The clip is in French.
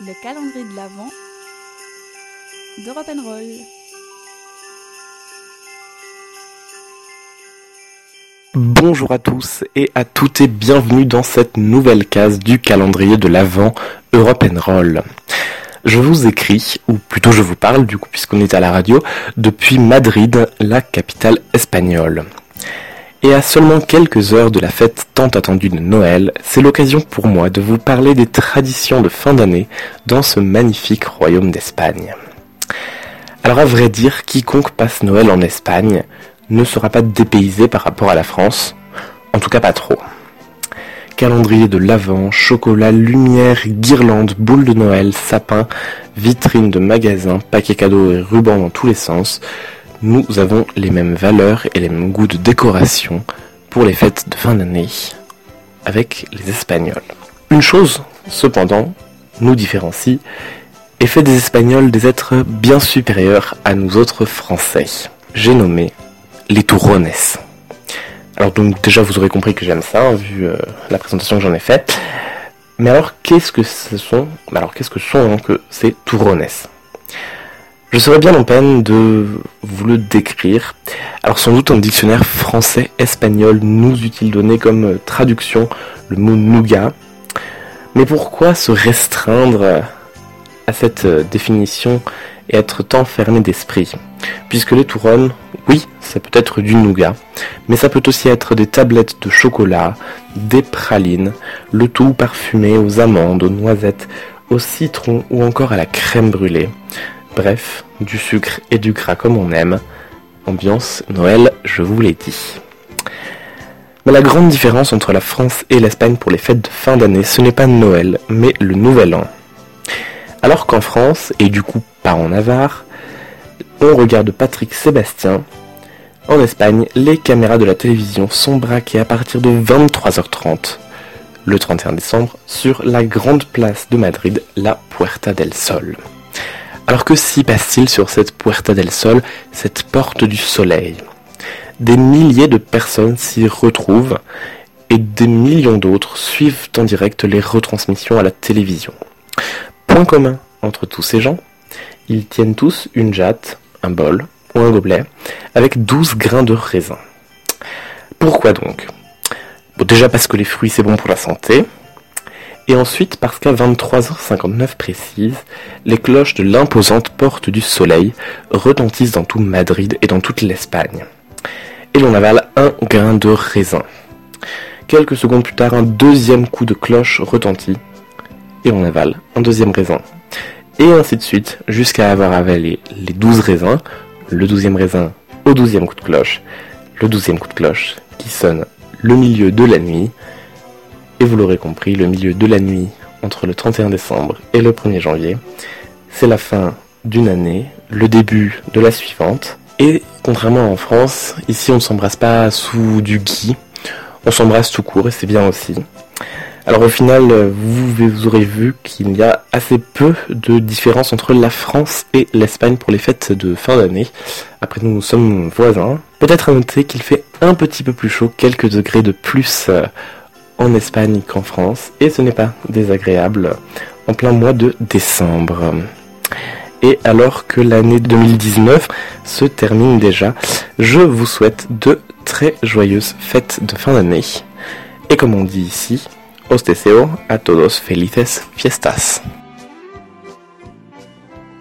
Le calendrier de l'Avent d'Europe Roll. Bonjour à tous et à toutes et bienvenue dans cette nouvelle case du calendrier de l'Avent Europe Roll. Je vous écris, ou plutôt je vous parle du coup puisqu'on est à la radio, depuis Madrid, la capitale espagnole. Et à seulement quelques heures de la fête tant attendue de Noël, c'est l'occasion pour moi de vous parler des traditions de fin d'année dans ce magnifique royaume d'Espagne. Alors à vrai dire, quiconque passe Noël en Espagne ne sera pas dépaysé par rapport à la France, en tout cas pas trop. Calendrier de l'Avent, chocolat, lumière, guirlandes, boules de Noël, sapin, vitrines de magasins, paquets cadeaux et rubans dans tous les sens, nous avons les mêmes valeurs et les mêmes goûts de décoration pour les fêtes de fin d'année avec les Espagnols. Une chose, cependant, nous différencie et fait des Espagnols des êtres bien supérieurs à nous autres Français. J'ai nommé les Tourones. Alors donc déjà vous aurez compris que j'aime ça, hein, vu euh, la présentation que j'en ai faite. Mais alors qu'est-ce que ce sont Alors qu'est-ce que sont donc ces Tourones je serais bien en peine de vous le décrire. Alors sans doute un dictionnaire français-espagnol nous utile donné comme euh, traduction le mot nougat. Mais pourquoi se restreindre à cette euh, définition et être tant fermé d'esprit? Puisque les touronnes, oui, ça peut être du nougat, mais ça peut aussi être des tablettes de chocolat, des pralines, le tout parfumé aux amandes, aux noisettes, au citron ou encore à la crème brûlée. Bref, du sucre et du gras comme on aime. Ambiance Noël, je vous l'ai dit. Mais la grande différence entre la France et l'Espagne pour les fêtes de fin d'année, ce n'est pas Noël, mais le Nouvel An. Alors qu'en France, et du coup pas en Navarre, on regarde Patrick Sébastien, en Espagne, les caméras de la télévision sont braquées à partir de 23h30, le 31 décembre, sur la grande place de Madrid, la Puerta del Sol. Alors que s'y passe-t-il sur cette Puerta del Sol, cette porte du soleil? Des milliers de personnes s'y retrouvent et des millions d'autres suivent en direct les retransmissions à la télévision. Point commun entre tous ces gens, ils tiennent tous une jatte, un bol ou un gobelet avec 12 grains de raisin. Pourquoi donc? Déjà parce que les fruits c'est bon pour la santé, et ensuite parce qu'à 23h59 précise, les cloches de l'imposante porte du soleil retentissent dans tout Madrid et dans toute l'Espagne. Et l'on avale un grain de raisin. Quelques secondes plus tard, un deuxième coup de cloche retentit, et on avale un deuxième raisin. Et ainsi de suite, jusqu'à avoir avalé les douze raisins, le douzième raisin au douzième coup de cloche, le douzième coup de cloche qui sonne le milieu de la nuit, et vous l'aurez compris, le milieu de la nuit entre le 31 décembre et le 1er janvier, c'est la fin d'une année, le début de la suivante. Et contrairement en France, ici on ne s'embrasse pas sous du gui, on s'embrasse tout court et c'est bien aussi. Alors au final, vous, vous aurez vu qu'il y a assez peu de différence entre la France et l'Espagne pour les fêtes de fin d'année. Après nous, nous sommes voisins. Peut-être à noter qu'il fait un petit peu plus chaud, quelques degrés de plus euh, en Espagne qu'en France, et ce n'est pas désagréable en plein mois de décembre. Et alors que l'année 2019 se termine déjà, je vous souhaite de très joyeuses fêtes de fin d'année. Et comme on dit ici, os deseo a todos felices fiestas.